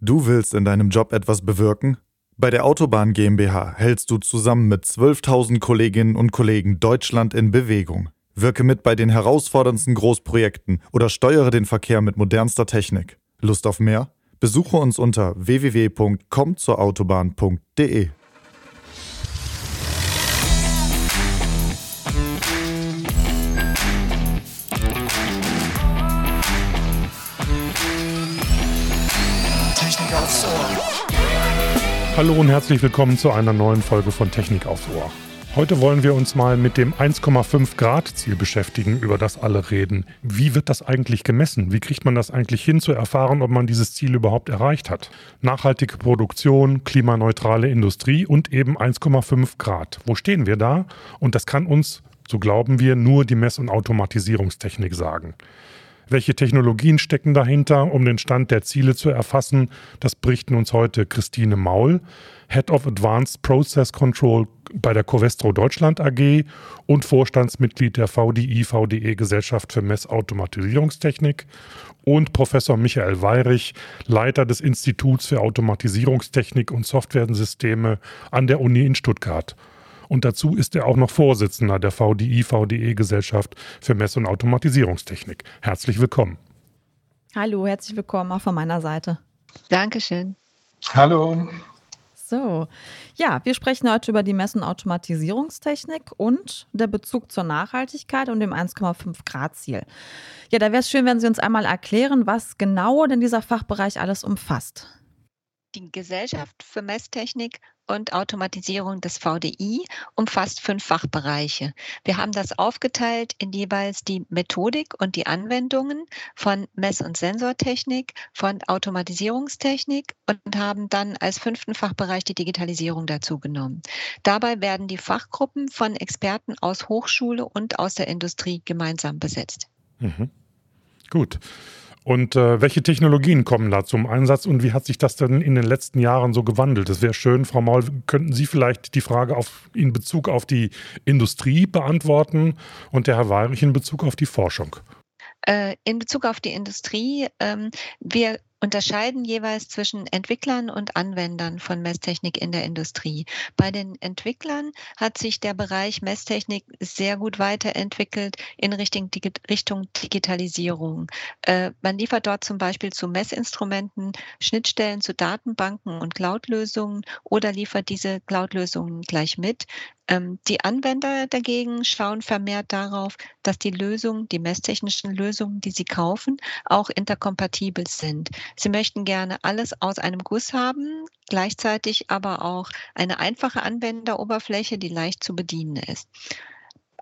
Du willst in deinem Job etwas bewirken? Bei der Autobahn GmbH hältst du zusammen mit 12.000 Kolleginnen und Kollegen Deutschland in Bewegung. Wirke mit bei den herausforderndsten Großprojekten oder steuere den Verkehr mit modernster Technik. Lust auf mehr? Besuche uns unter www.komzurautobahn.de. Hallo und herzlich willkommen zu einer neuen Folge von Technik aufs Ohr. Heute wollen wir uns mal mit dem 1,5 Grad Ziel beschäftigen, über das alle reden. Wie wird das eigentlich gemessen? Wie kriegt man das eigentlich hin zu erfahren, ob man dieses Ziel überhaupt erreicht hat? Nachhaltige Produktion, klimaneutrale Industrie und eben 1,5 Grad. Wo stehen wir da? Und das kann uns, so glauben wir, nur die Mess- und Automatisierungstechnik sagen. Welche Technologien stecken dahinter, um den Stand der Ziele zu erfassen? Das berichten uns heute Christine Maul, Head of Advanced Process Control bei der Covestro Deutschland AG und Vorstandsmitglied der VDI VDE Gesellschaft für Messautomatisierungstechnik und Professor Michael Weirich, Leiter des Instituts für Automatisierungstechnik und Softwaresysteme an der Uni in Stuttgart. Und dazu ist er auch noch Vorsitzender der VDI-VDE-Gesellschaft für Mess- und Automatisierungstechnik. Herzlich willkommen. Hallo, herzlich willkommen auch von meiner Seite. Dankeschön. Hallo. So, ja, wir sprechen heute über die Mess- und Automatisierungstechnik und der Bezug zur Nachhaltigkeit und dem 1,5 Grad Ziel. Ja, da wäre es schön, wenn Sie uns einmal erklären, was genau denn dieser Fachbereich alles umfasst. Die Gesellschaft für Messtechnik und Automatisierung des VDI umfasst fünf Fachbereiche. Wir haben das aufgeteilt in jeweils die Methodik und die Anwendungen von Mess- und Sensortechnik, von Automatisierungstechnik und haben dann als fünften Fachbereich die Digitalisierung dazu genommen. Dabei werden die Fachgruppen von Experten aus Hochschule und aus der Industrie gemeinsam besetzt. Mhm. Gut. Und äh, welche Technologien kommen da zum Einsatz und wie hat sich das denn in den letzten Jahren so gewandelt? Das wäre schön, Frau Maul, könnten Sie vielleicht die Frage auf, in Bezug auf die Industrie beantworten und der Herr Weirich in Bezug auf die Forschung? Äh, in Bezug auf die Industrie, ähm, wir unterscheiden jeweils zwischen Entwicklern und Anwendern von Messtechnik in der Industrie. Bei den Entwicklern hat sich der Bereich Messtechnik sehr gut weiterentwickelt in Richtung, Richtung Digitalisierung. Äh, man liefert dort zum Beispiel zu Messinstrumenten Schnittstellen zu Datenbanken und Cloud-Lösungen oder liefert diese Cloud-Lösungen gleich mit. Ähm, die Anwender dagegen schauen vermehrt darauf, dass die Lösungen, die messtechnischen Lösungen, die sie kaufen, auch interkompatibel sind. Sie möchten gerne alles aus einem Guss haben, gleichzeitig aber auch eine einfache Anwenderoberfläche, die leicht zu bedienen ist.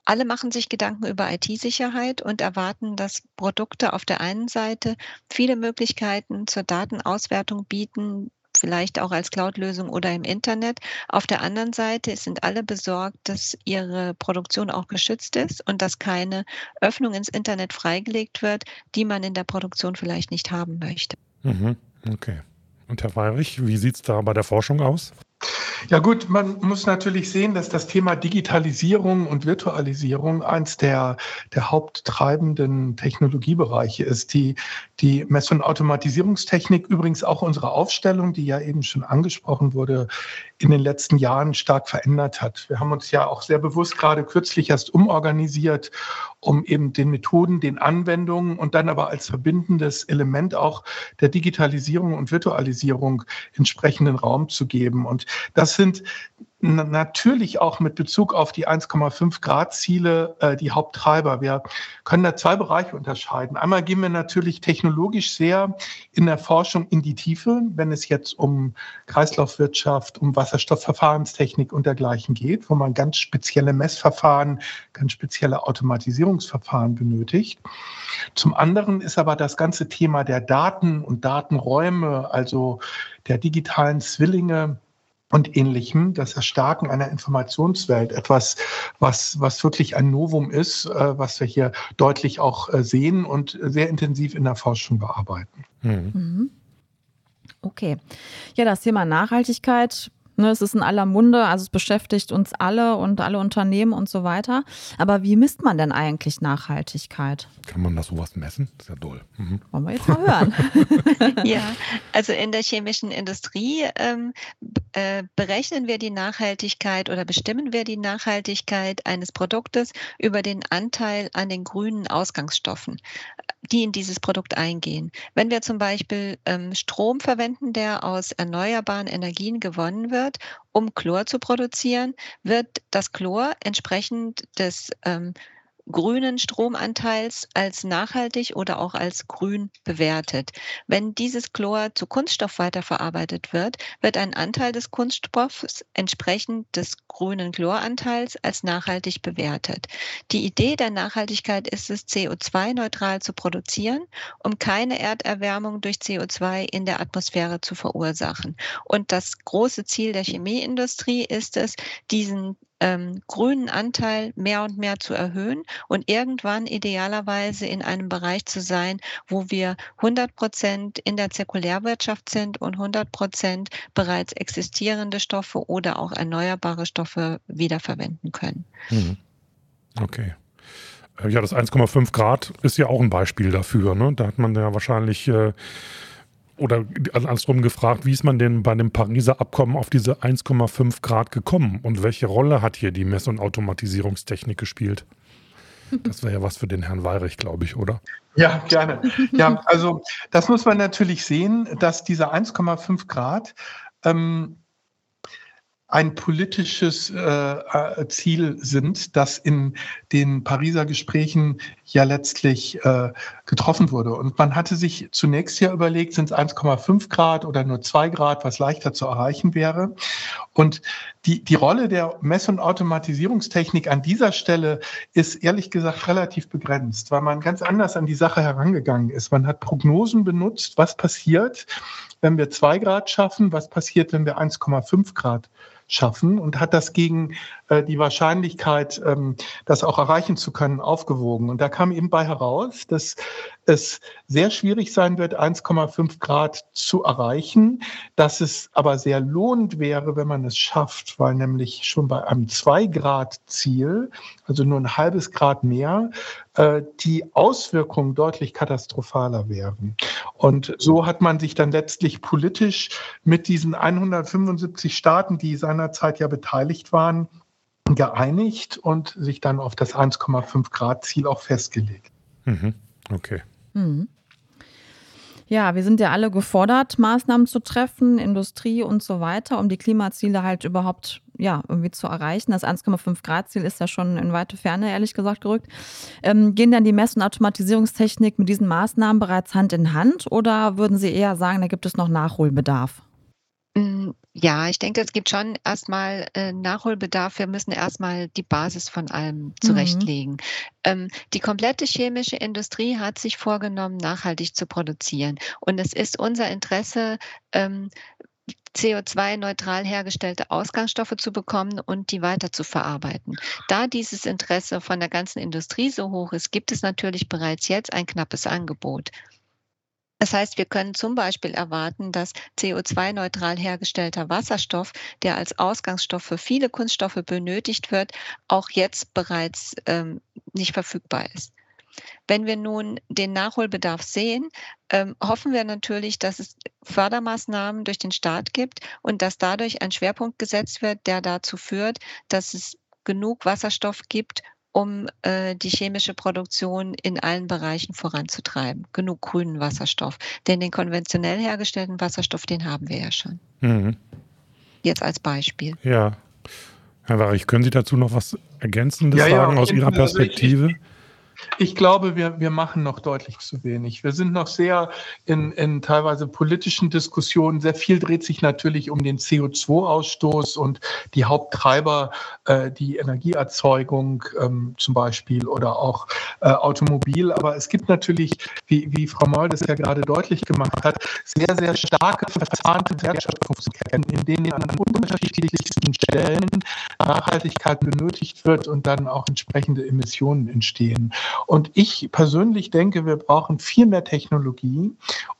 Alle machen sich Gedanken über IT-Sicherheit und erwarten, dass Produkte auf der einen Seite viele Möglichkeiten zur Datenauswertung bieten, vielleicht auch als Cloud-Lösung oder im Internet. Auf der anderen Seite sind alle besorgt, dass ihre Produktion auch geschützt ist und dass keine Öffnung ins Internet freigelegt wird, die man in der Produktion vielleicht nicht haben möchte. Mhm. Okay. Und Herr Weirich, wie sieht es da bei der Forschung aus? Ja gut, man muss natürlich sehen, dass das Thema Digitalisierung und Virtualisierung eins der, der haupttreibenden Technologiebereiche ist. Die, die Mess- und Automatisierungstechnik, übrigens auch unsere Aufstellung, die ja eben schon angesprochen wurde, in den letzten Jahren stark verändert hat. Wir haben uns ja auch sehr bewusst gerade kürzlich erst umorganisiert, um eben den Methoden, den Anwendungen und dann aber als verbindendes Element auch der Digitalisierung und Virtualisierung entsprechenden Raum zu geben. Und das sind natürlich auch mit Bezug auf die 1,5 Grad Ziele äh, die Haupttreiber. Wir können da zwei Bereiche unterscheiden. Einmal gehen wir natürlich technologisch sehr in der Forschung in die Tiefe, wenn es jetzt um Kreislaufwirtschaft, um Wasserstoffverfahrenstechnik und dergleichen geht, wo man ganz spezielle Messverfahren, ganz spezielle Automatisierungsverfahren benötigt. Zum anderen ist aber das ganze Thema der Daten und Datenräume, also der digitalen Zwillinge, und ähnlichem, das Erstarken einer Informationswelt, etwas, was, was wirklich ein Novum ist, äh, was wir hier deutlich auch äh, sehen und sehr intensiv in der Forschung bearbeiten. Mhm. Okay. Ja, das Thema Nachhaltigkeit Ne, es ist in aller Munde, also es beschäftigt uns alle und alle Unternehmen und so weiter. Aber wie misst man denn eigentlich Nachhaltigkeit? Kann man das sowas messen? Das ist ja doll. Mhm. Wollen wir jetzt mal hören. ja, also in der chemischen Industrie ähm, äh, berechnen wir die Nachhaltigkeit oder bestimmen wir die Nachhaltigkeit eines Produktes über den Anteil an den grünen Ausgangsstoffen, die in dieses Produkt eingehen. Wenn wir zum Beispiel ähm, Strom verwenden, der aus erneuerbaren Energien gewonnen wird, wird, um Chlor zu produzieren, wird das Chlor entsprechend des ähm, grünen Stromanteils als nachhaltig oder auch als grün bewertet. Wenn dieses Chlor zu Kunststoff weiterverarbeitet wird, wird ein Anteil des Kunststoffs entsprechend des grünen Chloranteils als nachhaltig bewertet. Die Idee der Nachhaltigkeit ist es, CO2-neutral zu produzieren, um keine Erderwärmung durch CO2 in der Atmosphäre zu verursachen. Und das große Ziel der Chemieindustrie ist es, diesen ähm, grünen Anteil mehr und mehr zu erhöhen und irgendwann idealerweise in einem Bereich zu sein, wo wir 100 Prozent in der Zirkulärwirtschaft sind und 100 Prozent bereits existierende Stoffe oder auch erneuerbare Stoffe wiederverwenden können. Mhm. Okay. Ja, das 1,5 Grad ist ja auch ein Beispiel dafür. Ne? Da hat man ja wahrscheinlich äh, oder andersrum gefragt, wie ist man denn bei dem Pariser Abkommen auf diese 1,5 Grad gekommen und welche Rolle hat hier die Mess- und Automatisierungstechnik gespielt? Das wäre ja was für den Herrn Weirich, glaube ich, oder? Ja, gerne. Ja, also das muss man natürlich sehen, dass diese 1,5 Grad ähm, ein politisches äh, äh, Ziel sind, das in den Pariser Gesprächen ja letztlich äh, getroffen wurde. Und man hatte sich zunächst ja überlegt, sind es 1,5 Grad oder nur 2 Grad, was leichter zu erreichen wäre. Und die, die Rolle der Mess- und Automatisierungstechnik an dieser Stelle ist ehrlich gesagt relativ begrenzt, weil man ganz anders an die Sache herangegangen ist. Man hat Prognosen benutzt, was passiert, wenn wir 2 Grad schaffen, was passiert, wenn wir 1,5 Grad schaffen und hat das gegen äh, die Wahrscheinlichkeit, ähm, das auch erreichen zu können, aufgewogen. Und da kam eben bei heraus, dass es sehr schwierig sein wird, 1,5 Grad zu erreichen, dass es aber sehr lohnend wäre, wenn man es schafft, weil nämlich schon bei einem 2 Grad Ziel, also nur ein halbes Grad mehr, äh, die Auswirkungen deutlich katastrophaler wären. Und so hat man sich dann letztlich politisch mit diesen 175 Staaten, die seinerzeit ja beteiligt waren, geeinigt und sich dann auf das 1,5 Grad Ziel auch festgelegt. Mhm. Okay. Mhm. Ja, wir sind ja alle gefordert, Maßnahmen zu treffen, Industrie und so weiter, um die Klimaziele halt überhaupt ja, irgendwie zu erreichen. Das 1,5 Grad Ziel ist ja schon in weite Ferne, ehrlich gesagt, gerückt. Ähm, gehen dann die Mess- und Automatisierungstechnik mit diesen Maßnahmen bereits Hand in Hand oder würden Sie eher sagen, da gibt es noch Nachholbedarf? Mm, ja, ich denke, es gibt schon erstmal äh, Nachholbedarf. Wir müssen erstmal die Basis von allem mhm. zurechtlegen. Mhm. Ähm, die komplette chemische Industrie hat sich vorgenommen, nachhaltig zu produzieren. Und es ist unser Interesse, ähm, CO2-neutral hergestellte Ausgangsstoffe zu bekommen und die weiter zu verarbeiten. Da dieses Interesse von der ganzen Industrie so hoch ist, gibt es natürlich bereits jetzt ein knappes Angebot. Das heißt, wir können zum Beispiel erwarten, dass CO2-neutral hergestellter Wasserstoff, der als Ausgangsstoff für viele Kunststoffe benötigt wird, auch jetzt bereits ähm, nicht verfügbar ist. Wenn wir nun den Nachholbedarf sehen, ähm, hoffen wir natürlich, dass es Fördermaßnahmen durch den Staat gibt und dass dadurch ein Schwerpunkt gesetzt wird, der dazu führt, dass es genug Wasserstoff gibt, um äh, die chemische Produktion in allen Bereichen voranzutreiben. Genug grünen Wasserstoff. Denn den konventionell hergestellten Wasserstoff, den haben wir ja schon. Mhm. Jetzt als Beispiel. Ja. Herr Warich, können Sie dazu noch was Ergänzendes ja, sagen ja, aus Ihrer Perspektive? Also ich, ich glaube, wir, wir machen noch deutlich zu wenig. Wir sind noch sehr in, in teilweise politischen Diskussionen. Sehr viel dreht sich natürlich um den CO2-Ausstoß und die Haupttreiber, äh, die Energieerzeugung ähm, zum Beispiel oder auch äh, Automobil. Aber es gibt natürlich, wie, wie Frau Moll das ja gerade deutlich gemacht hat, sehr, sehr starke verzahnte Wertschöpfungsketten, in denen an unterschiedlichsten Stellen Nachhaltigkeit benötigt wird und dann auch entsprechende Emissionen entstehen. Und ich persönlich denke, wir brauchen viel mehr Technologie,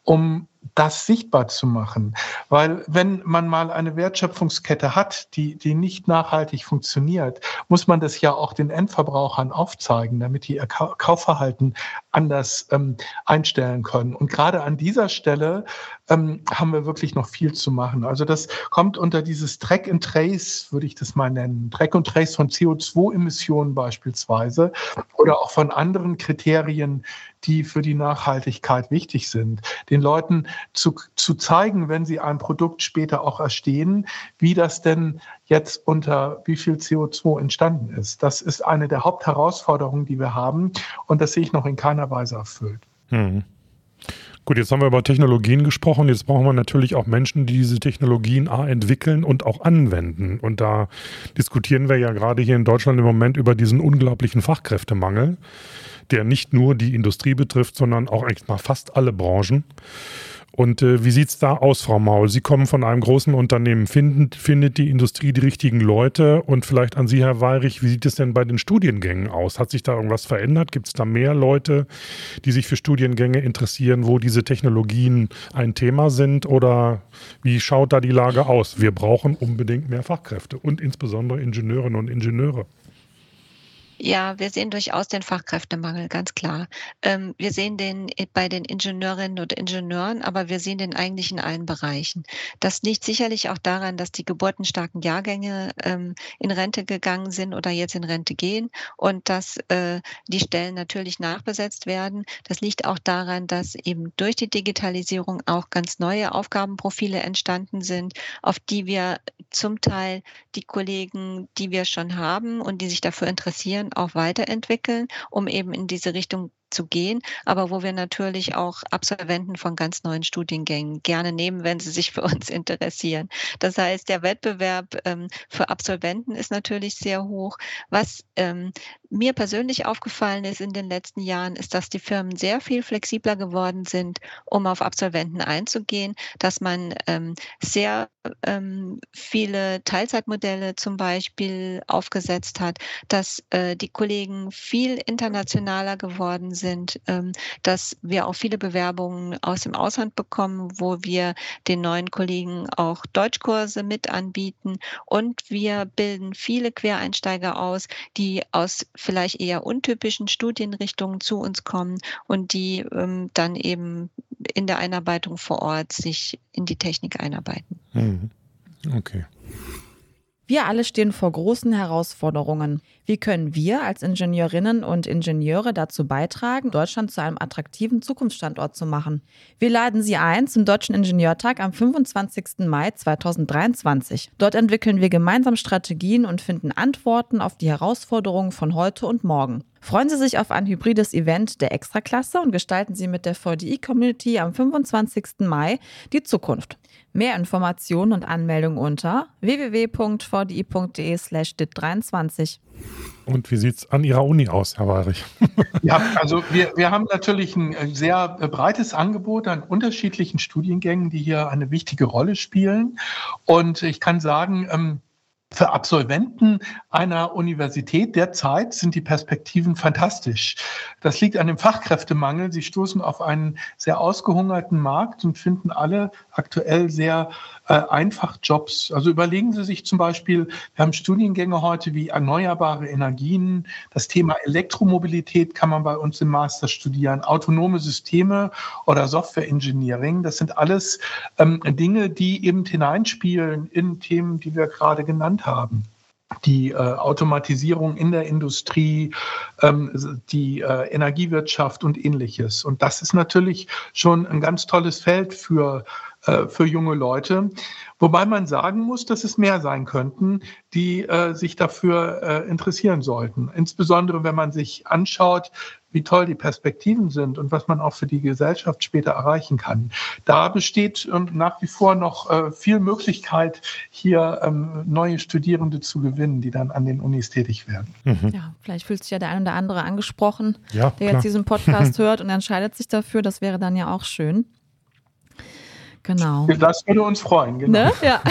um das sichtbar zu machen. Weil wenn man mal eine Wertschöpfungskette hat, die, die nicht nachhaltig funktioniert, muss man das ja auch den Endverbrauchern aufzeigen, damit die ihr Kaufverhalten anders ähm, einstellen können. Und gerade an dieser Stelle ähm, haben wir wirklich noch viel zu machen. Also das kommt unter dieses Track and Trace, würde ich das mal nennen. Track and Trace von CO2-Emissionen beispielsweise oder auch von anderen Kriterien, die für die Nachhaltigkeit wichtig sind. Den Leuten zu, zu zeigen, wenn sie ein Produkt später auch erstehen, wie das denn jetzt unter wie viel CO2 entstanden ist. Das ist eine der Hauptherausforderungen, die wir haben. Und das sehe ich noch in keiner Weise erfüllt. Hm. Gut, jetzt haben wir über Technologien gesprochen. Jetzt brauchen wir natürlich auch Menschen, die diese Technologien A entwickeln und auch anwenden. Und da diskutieren wir ja gerade hier in Deutschland im Moment über diesen unglaublichen Fachkräftemangel, der nicht nur die Industrie betrifft, sondern auch eigentlich mal fast alle Branchen. Und äh, wie sieht es da aus, Frau Maul? Sie kommen von einem großen Unternehmen. Finden, findet die Industrie die richtigen Leute? Und vielleicht an Sie, Herr Weirich, wie sieht es denn bei den Studiengängen aus? Hat sich da irgendwas verändert? Gibt es da mehr Leute, die sich für Studiengänge interessieren, wo diese Technologien ein Thema sind? Oder wie schaut da die Lage aus? Wir brauchen unbedingt mehr Fachkräfte und insbesondere Ingenieurinnen und Ingenieure. Ja, wir sehen durchaus den Fachkräftemangel, ganz klar. Ähm, wir sehen den bei den Ingenieurinnen und Ingenieuren, aber wir sehen den eigentlich in allen Bereichen. Das liegt sicherlich auch daran, dass die geburtenstarken Jahrgänge ähm, in Rente gegangen sind oder jetzt in Rente gehen und dass äh, die Stellen natürlich nachbesetzt werden. Das liegt auch daran, dass eben durch die Digitalisierung auch ganz neue Aufgabenprofile entstanden sind, auf die wir zum Teil die Kollegen, die wir schon haben und die sich dafür interessieren, Auch weiterentwickeln, um eben in diese Richtung zu gehen, aber wo wir natürlich auch Absolventen von ganz neuen Studiengängen gerne nehmen, wenn sie sich für uns interessieren. Das heißt, der Wettbewerb ähm, für Absolventen ist natürlich sehr hoch. Was ähm, mir persönlich aufgefallen ist in den letzten Jahren, ist, dass die Firmen sehr viel flexibler geworden sind, um auf Absolventen einzugehen, dass man ähm, sehr ähm, viele Teilzeitmodelle zum Beispiel aufgesetzt hat, dass äh, die Kollegen viel internationaler geworden sind, ähm, dass wir auch viele Bewerbungen aus dem Ausland bekommen, wo wir den neuen Kollegen auch Deutschkurse mit anbieten und wir bilden viele Quereinsteiger aus, die aus vielleicht eher untypischen Studienrichtungen zu uns kommen und die ähm, dann eben in der Einarbeitung vor Ort sich in die Technik einarbeiten. Mhm. Okay. Wir alle stehen vor großen Herausforderungen. Wie können wir als Ingenieurinnen und Ingenieure dazu beitragen, Deutschland zu einem attraktiven Zukunftsstandort zu machen? Wir laden Sie ein zum Deutschen Ingenieurtag am 25. Mai 2023. Dort entwickeln wir gemeinsam Strategien und finden Antworten auf die Herausforderungen von heute und morgen. Freuen Sie sich auf ein hybrides Event der Extraklasse und gestalten Sie mit der VDI-Community am 25. Mai die Zukunft. Mehr Informationen und Anmeldungen unter www.vdi.de slash dit23. Und wie sieht es an Ihrer Uni aus, Herr Weirich? ja, also wir, wir haben natürlich ein sehr breites Angebot an unterschiedlichen Studiengängen, die hier eine wichtige Rolle spielen. Und ich kann sagen, ähm, für Absolventen einer Universität derzeit sind die Perspektiven fantastisch. Das liegt an dem Fachkräftemangel. Sie stoßen auf einen sehr ausgehungerten Markt und finden alle aktuell sehr äh, einfach Jobs. Also überlegen Sie sich zum Beispiel, wir haben Studiengänge heute wie erneuerbare Energien. Das Thema Elektromobilität kann man bei uns im Master studieren. Autonome Systeme oder Software Engineering. Das sind alles ähm, Dinge, die eben hineinspielen in Themen, die wir gerade genannt genannt haben die äh, Automatisierung in der Industrie, ähm, die äh, Energiewirtschaft und ähnliches. Und das ist natürlich schon ein ganz tolles Feld für, äh, für junge Leute. Wobei man sagen muss, dass es mehr sein könnten, die äh, sich dafür äh, interessieren sollten. Insbesondere wenn man sich anschaut, wie toll die Perspektiven sind und was man auch für die Gesellschaft später erreichen kann. Da besteht ähm, nach wie vor noch äh, viel Möglichkeit, hier ähm, neue Studierende zu gewinnen, die dann an den Unis tätig werden. Mhm. Ja, vielleicht fühlt sich ja der ein oder andere angesprochen, ja, der klar. jetzt diesen Podcast hört und entscheidet sich dafür. Das wäre dann ja auch schön. Genau. Das würde uns freuen, genau. Ne? Ja.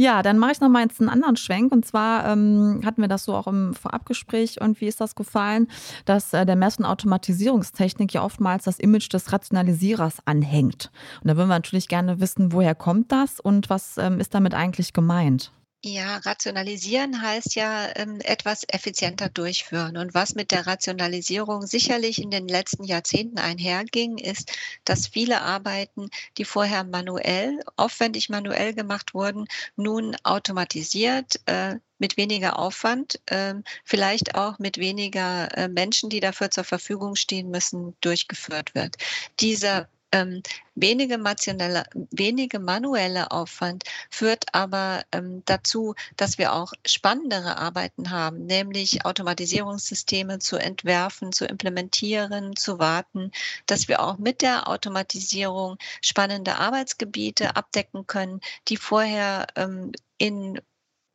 Ja, dann mache ich noch mal jetzt einen anderen Schwenk. Und zwar ähm, hatten wir das so auch im Vorabgespräch. Und wie ist das gefallen, dass äh, der Mess- und Automatisierungstechnik ja oftmals das Image des Rationalisierers anhängt. Und da würden wir natürlich gerne wissen, woher kommt das und was ähm, ist damit eigentlich gemeint? Ja, rationalisieren heißt ja ähm, etwas effizienter durchführen. Und was mit der Rationalisierung sicherlich in den letzten Jahrzehnten einherging, ist, dass viele Arbeiten, die vorher manuell, aufwendig manuell gemacht wurden, nun automatisiert, äh, mit weniger Aufwand, äh, vielleicht auch mit weniger äh, Menschen, die dafür zur Verfügung stehen müssen, durchgeführt wird. Dieser ähm, wenige, wenige manuelle Aufwand führt aber ähm, dazu, dass wir auch spannendere Arbeiten haben, nämlich Automatisierungssysteme zu entwerfen, zu implementieren, zu warten, dass wir auch mit der Automatisierung spannende Arbeitsgebiete abdecken können, die vorher ähm, in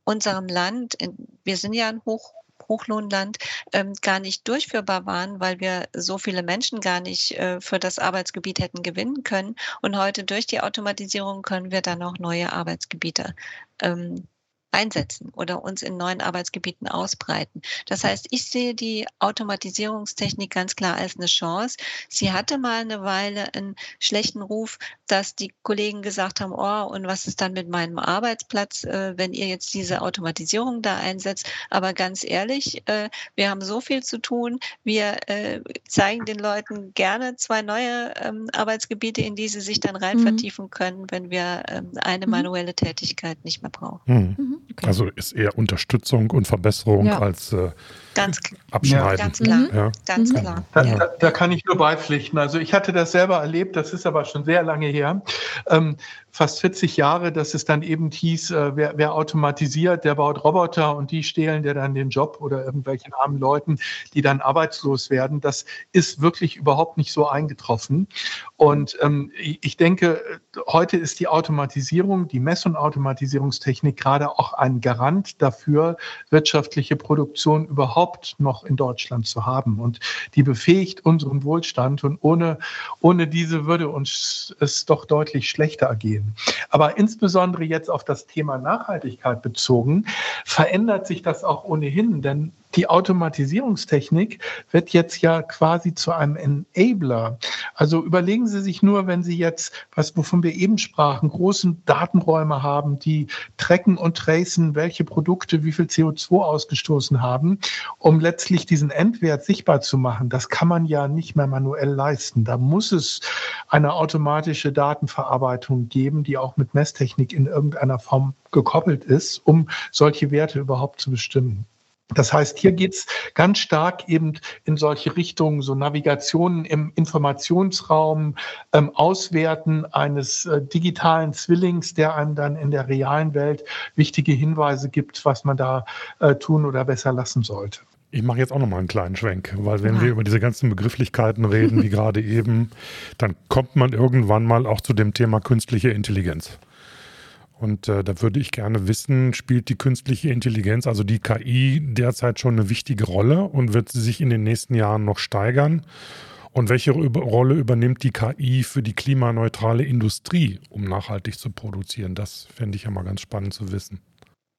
unserem Land, in, wir sind ja ein Hoch, Hochlohnland ähm, gar nicht durchführbar waren, weil wir so viele Menschen gar nicht äh, für das Arbeitsgebiet hätten gewinnen können. Und heute durch die Automatisierung können wir dann auch neue Arbeitsgebiete ähm, einsetzen oder uns in neuen Arbeitsgebieten ausbreiten. Das heißt, ich sehe die Automatisierungstechnik ganz klar als eine Chance. Sie hatte mal eine Weile einen schlechten Ruf, dass die Kollegen gesagt haben, oh, und was ist dann mit meinem Arbeitsplatz, äh, wenn ihr jetzt diese Automatisierung da einsetzt? Aber ganz ehrlich, äh, wir haben so viel zu tun. Wir äh, zeigen den Leuten gerne zwei neue ähm, Arbeitsgebiete, in die sie sich dann rein mhm. vertiefen können, wenn wir ähm, eine mhm. manuelle Tätigkeit nicht mehr brauchen. Mhm. Mhm. Okay. Also ist eher Unterstützung und Verbesserung ja. als äh, ganz, Abschneiden. Ganz klar. Ja. Ganz mhm. klar. Da, da, da, kann ich nur beipflichten. Also ich hatte das selber erlebt, das ist aber schon sehr lange her. Ähm, fast 40 Jahre, dass es dann eben hieß, äh, wer, wer, automatisiert, der baut Roboter und die stehlen dir dann den Job oder irgendwelchen armen Leuten, die dann arbeitslos werden. Das ist wirklich überhaupt nicht so eingetroffen. Und ähm, ich denke, heute ist die Automatisierung, die Mess- und Automatisierungstechnik gerade auch ein Garant dafür, wirtschaftliche Produktion überhaupt noch in Deutschland zu haben. Und die befähigt unseren Wohlstand. Und ohne, ohne diese würde uns es doch deutlich schlechter ergehen. Aber insbesondere jetzt auf das Thema Nachhaltigkeit bezogen, verändert sich das auch ohnehin, denn die Automatisierungstechnik wird jetzt ja quasi zu einem Enabler. Also überlegen Sie sich nur, wenn Sie jetzt, was wovon wir eben sprachen, großen Datenräume haben, die tracken und tracen, welche Produkte wie viel CO2 ausgestoßen haben, um letztlich diesen Endwert sichtbar zu machen. Das kann man ja nicht mehr manuell leisten. Da muss es eine automatische Datenverarbeitung geben, die auch mit Messtechnik in irgendeiner Form gekoppelt ist, um solche Werte überhaupt zu bestimmen. Das heißt, hier geht's ganz stark eben in solche Richtungen, so Navigationen im Informationsraum, ähm, Auswerten eines äh, digitalen Zwillings, der einem dann in der realen Welt wichtige Hinweise gibt, was man da äh, tun oder besser lassen sollte. Ich mache jetzt auch noch mal einen kleinen Schwenk, weil wenn ja. wir über diese ganzen Begrifflichkeiten reden, wie gerade eben, dann kommt man irgendwann mal auch zu dem Thema künstliche Intelligenz. Und äh, da würde ich gerne wissen, spielt die künstliche Intelligenz, also die KI, derzeit schon eine wichtige Rolle und wird sie sich in den nächsten Jahren noch steigern? Und welche Rolle übernimmt die KI für die klimaneutrale Industrie, um nachhaltig zu produzieren? Das fände ich ja mal ganz spannend zu wissen.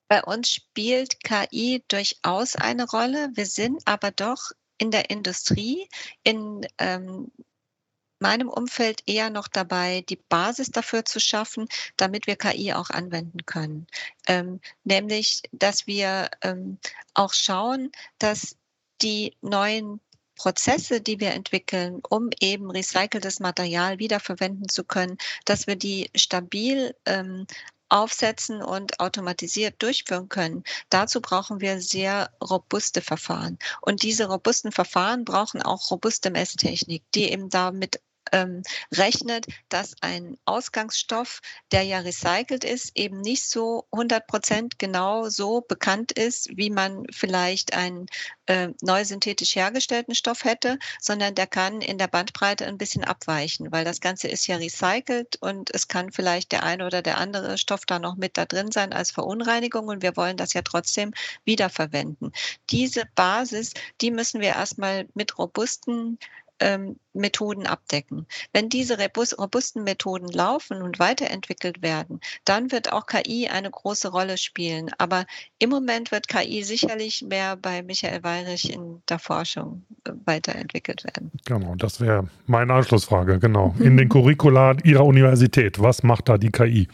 Bei uns spielt KI durchaus eine Rolle. Wir sind aber doch in der Industrie, in ähm, meinem Umfeld eher noch dabei, die Basis dafür zu schaffen, damit wir KI auch anwenden können. Ähm, nämlich, dass wir ähm, auch schauen, dass die neuen Prozesse, die wir entwickeln, um eben recyceltes Material wiederverwenden zu können, dass wir die stabil ähm, aufsetzen und automatisiert durchführen können. Dazu brauchen wir sehr robuste Verfahren. Und diese robusten Verfahren brauchen auch robuste Messtechnik, die eben damit ähm, rechnet, dass ein Ausgangsstoff, der ja recycelt ist, eben nicht so 100 Prozent genau so bekannt ist, wie man vielleicht einen äh, neu synthetisch hergestellten Stoff hätte, sondern der kann in der Bandbreite ein bisschen abweichen, weil das Ganze ist ja recycelt und es kann vielleicht der eine oder der andere Stoff da noch mit da drin sein als Verunreinigung und wir wollen das ja trotzdem wiederverwenden. Diese Basis, die müssen wir erstmal mit robusten ähm, Methoden abdecken. Wenn diese robusten Methoden laufen und weiterentwickelt werden, dann wird auch KI eine große Rolle spielen. Aber im Moment wird KI sicherlich mehr bei Michael Weirich in der Forschung äh, weiterentwickelt werden. Genau, das wäre meine Anschlussfrage, genau. In den Curricula Ihrer Universität, was macht da die KI?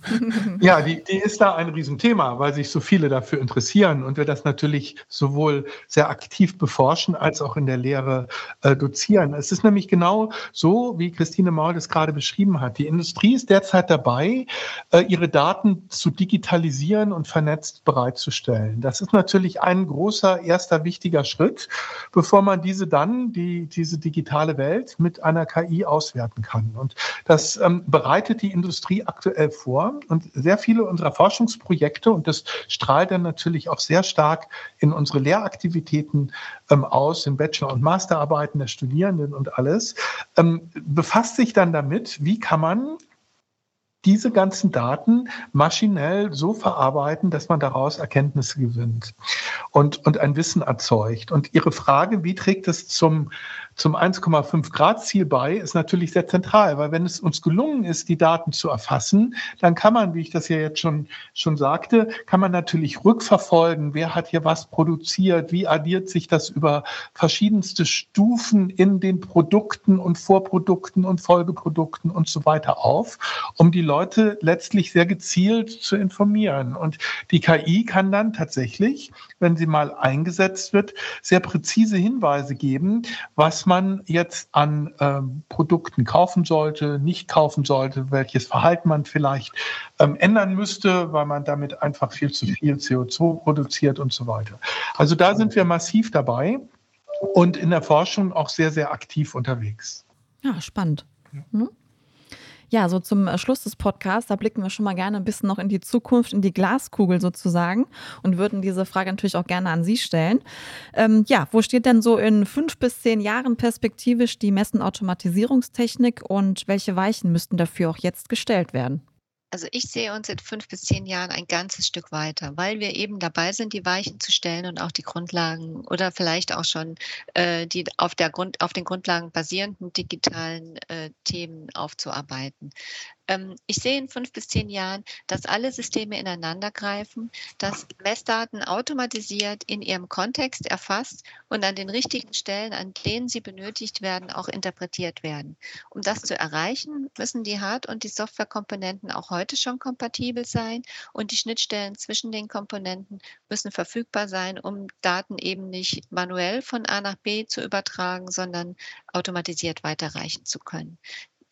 ja, die, die ist da ein Riesenthema, weil sich so viele dafür interessieren und wir das natürlich sowohl sehr aktiv beforschen als auch in der Lehre äh, dozieren. Es ist nämlich genau so, wie Christine Maul das gerade beschrieben hat. Die Industrie ist derzeit dabei, äh, ihre Daten zu digitalisieren und vernetzt bereitzustellen. Das ist natürlich ein großer, erster wichtiger Schritt, bevor man diese dann, die, diese digitale Welt mit einer KI auswerten kann. Und das ähm, bereitet die Industrie aktuell vor. Und sehr viele unserer Forschungsprojekte, und das strahlt dann natürlich auch sehr stark in unsere Lehraktivitäten ähm, aus, in Bachelor- und Masterarbeiten der Studierenden und alles, ähm, befasst sich dann damit, wie kann man diese ganzen Daten maschinell so verarbeiten, dass man daraus Erkenntnisse gewinnt und, und ein Wissen erzeugt. Und Ihre Frage, wie trägt es zum zum 1,5 Grad Ziel bei, ist natürlich sehr zentral, weil wenn es uns gelungen ist, die Daten zu erfassen, dann kann man, wie ich das ja jetzt schon, schon sagte, kann man natürlich rückverfolgen, wer hat hier was produziert, wie addiert sich das über verschiedenste Stufen in den Produkten und Vorprodukten und Folgeprodukten und so weiter auf, um die Leute letztlich sehr gezielt zu informieren. Und die KI kann dann tatsächlich, wenn sie mal eingesetzt wird, sehr präzise Hinweise geben, was man jetzt an ähm, Produkten kaufen sollte, nicht kaufen sollte, welches Verhalten man vielleicht ähm, ändern müsste, weil man damit einfach viel zu viel CO2 produziert und so weiter. Also da sind wir massiv dabei und in der Forschung auch sehr, sehr aktiv unterwegs. Ja, spannend. Mhm. Ja, so zum äh, Schluss des Podcasts, da blicken wir schon mal gerne ein bisschen noch in die Zukunft, in die Glaskugel sozusagen und würden diese Frage natürlich auch gerne an Sie stellen. Ähm, ja, wo steht denn so in fünf bis zehn Jahren perspektivisch die Messenautomatisierungstechnik und welche Weichen müssten dafür auch jetzt gestellt werden? Also ich sehe uns in fünf bis zehn Jahren ein ganzes Stück weiter, weil wir eben dabei sind, die Weichen zu stellen und auch die Grundlagen oder vielleicht auch schon äh, die auf, der Grund, auf den Grundlagen basierenden digitalen äh, Themen aufzuarbeiten. Ähm, ich sehe in fünf bis zehn Jahren, dass alle Systeme ineinander greifen, dass Messdaten automatisiert in ihrem Kontext erfasst und an den richtigen Stellen, an denen sie benötigt werden, auch interpretiert werden. Um das zu erreichen, müssen die Hard- und die Softwarekomponenten auch heute schon kompatibel sein und die Schnittstellen zwischen den Komponenten müssen verfügbar sein, um Daten eben nicht manuell von A nach B zu übertragen, sondern automatisiert weiterreichen zu können.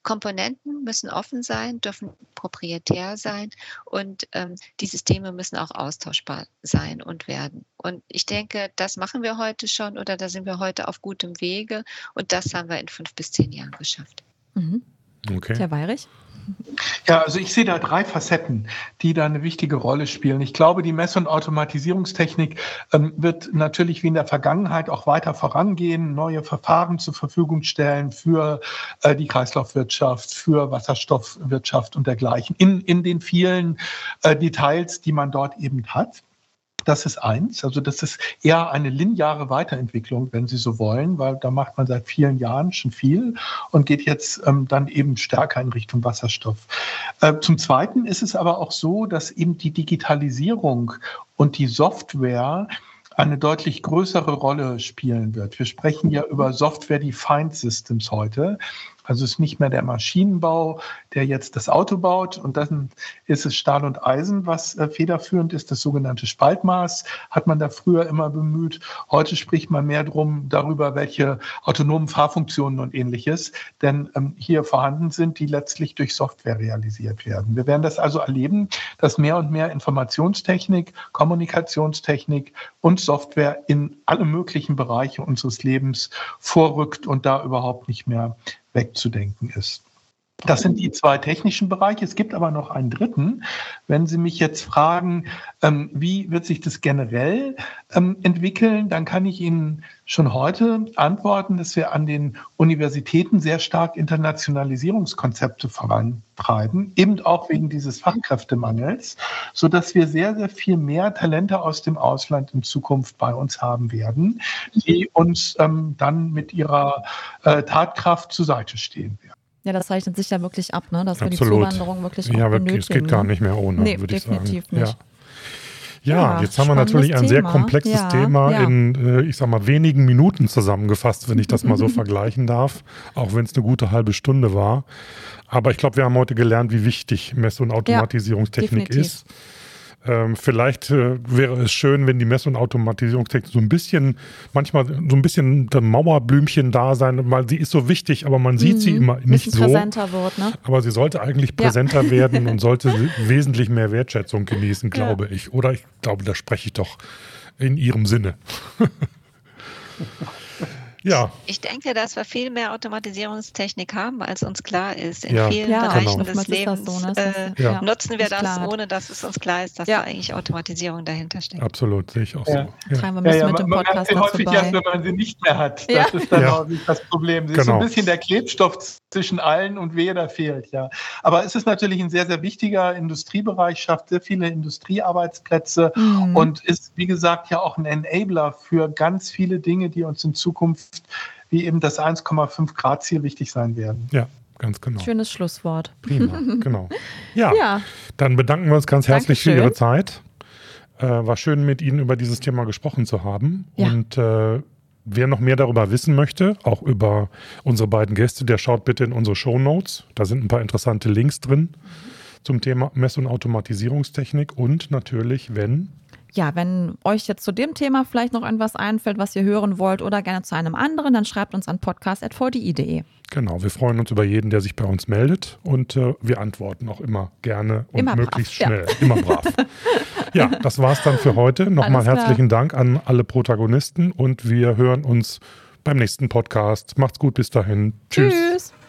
Komponenten müssen offen sein, dürfen proprietär sein und ähm, die Systeme müssen auch austauschbar sein und werden. Und ich denke, das machen wir heute schon oder da sind wir heute auf gutem Wege und das haben wir in fünf bis zehn Jahren geschafft. Mhm. Okay. Herr Weirich? Ja, also ich sehe da drei Facetten, die da eine wichtige Rolle spielen. Ich glaube, die Mess- und Automatisierungstechnik ähm, wird natürlich wie in der Vergangenheit auch weiter vorangehen, neue Verfahren zur Verfügung stellen für äh, die Kreislaufwirtschaft, für Wasserstoffwirtschaft und dergleichen in, in den vielen äh, Details, die man dort eben hat. Das ist eins. Also das ist eher eine lineare Weiterentwicklung, wenn Sie so wollen, weil da macht man seit vielen Jahren schon viel und geht jetzt ähm, dann eben stärker in Richtung Wasserstoff. Äh, zum Zweiten ist es aber auch so, dass eben die Digitalisierung und die Software eine deutlich größere Rolle spielen wird. Wir sprechen ja über Software-Defined Systems heute. Also es ist nicht mehr der Maschinenbau, der jetzt das Auto baut und dann ist es Stahl und Eisen, was äh, federführend ist. Das sogenannte Spaltmaß hat man da früher immer bemüht. Heute spricht man mehr drum darüber, welche autonomen Fahrfunktionen und ähnliches denn ähm, hier vorhanden sind, die letztlich durch Software realisiert werden. Wir werden das also erleben, dass mehr und mehr Informationstechnik, Kommunikationstechnik und Software in alle möglichen Bereiche unseres Lebens vorrückt und da überhaupt nicht mehr wegzudenken ist. Das sind die zwei technischen Bereiche. Es gibt aber noch einen dritten. Wenn Sie mich jetzt fragen, ähm, wie wird sich das generell ähm, entwickeln, dann kann ich Ihnen schon heute antworten, dass wir an den Universitäten sehr stark Internationalisierungskonzepte vorantreiben, eben auch wegen dieses Fachkräftemangels, so dass wir sehr, sehr viel mehr Talente aus dem Ausland in Zukunft bei uns haben werden, die uns ähm, dann mit ihrer äh, Tatkraft zur Seite stehen werden. Ja, das zeichnet sich ja wirklich ab, ne? dass wir die Zuwanderung wirklich ja, benötigen. Es geht gar nicht mehr ohne, nee, würde ich sagen. Definitiv nicht. Ja. Ja, jetzt haben wir natürlich ein Thema. sehr komplexes ja, Thema ja. in, äh, ich sag mal, wenigen Minuten zusammengefasst, wenn ich das mal so vergleichen darf, auch wenn es eine gute halbe Stunde war. Aber ich glaube, wir haben heute gelernt, wie wichtig Mess- und Automatisierungstechnik ist. Ähm, vielleicht äh, wäre es schön, wenn die Mess- und Automatisierungstechnik so ein bisschen, manchmal so ein bisschen der Mauerblümchen da sein, weil sie ist so wichtig, aber man sieht mhm. sie immer nicht so. Präsenter wird, ne? Aber sie sollte eigentlich präsenter ja. werden und sollte wesentlich mehr Wertschätzung genießen, glaube ja. ich. Oder ich glaube, da spreche ich doch in ihrem Sinne. Ja. Ich denke, dass wir viel mehr Automatisierungstechnik haben, als uns klar ist. In ja. vielen ja, Bereichen genau. des Lebens so, ne? äh, ja. nutzen wir das, klar. ohne dass es uns klar ist, dass da eigentlich Automatisierung dahinter steckt. Absolut, sehe ich auch so. Ja. Tragen wir ja, mit dem Podcast man, häufig erst, wenn man sie nicht mehr hat. Das ist dann auch das Problem. Sie genau. ist so ein genau. bisschen der Klebstoff zwischen allen und wer da fehlt. Ja. Aber es ist natürlich ein sehr, sehr wichtiger Industriebereich, schafft sehr viele Industriearbeitsplätze mhm. und ist, wie gesagt, ja auch ein Enabler für ganz viele Dinge, die uns in Zukunft wie eben das 1,5 Grad Ziel wichtig sein werden. Ja, ganz genau. Schönes Schlusswort. Prima, genau. Ja, ja, dann bedanken wir uns ganz herzlich Dankeschön. für Ihre Zeit. Äh, war schön, mit Ihnen über dieses Thema gesprochen zu haben. Ja. Und äh, wer noch mehr darüber wissen möchte, auch über unsere beiden Gäste, der schaut bitte in unsere Show Notes. Da sind ein paar interessante Links drin zum Thema Mess- und Automatisierungstechnik und natürlich, wenn ja, wenn euch jetzt zu dem Thema vielleicht noch etwas einfällt, was ihr hören wollt oder gerne zu einem anderen, dann schreibt uns an podcast.vdi.de. Genau, wir freuen uns über jeden, der sich bei uns meldet und äh, wir antworten auch immer gerne und immer möglichst brav, schnell. Ja. Immer brav. ja, das war's dann für heute. Nochmal herzlichen Dank an alle Protagonisten und wir hören uns beim nächsten Podcast. Macht's gut, bis dahin. Tschüss. Tschüss.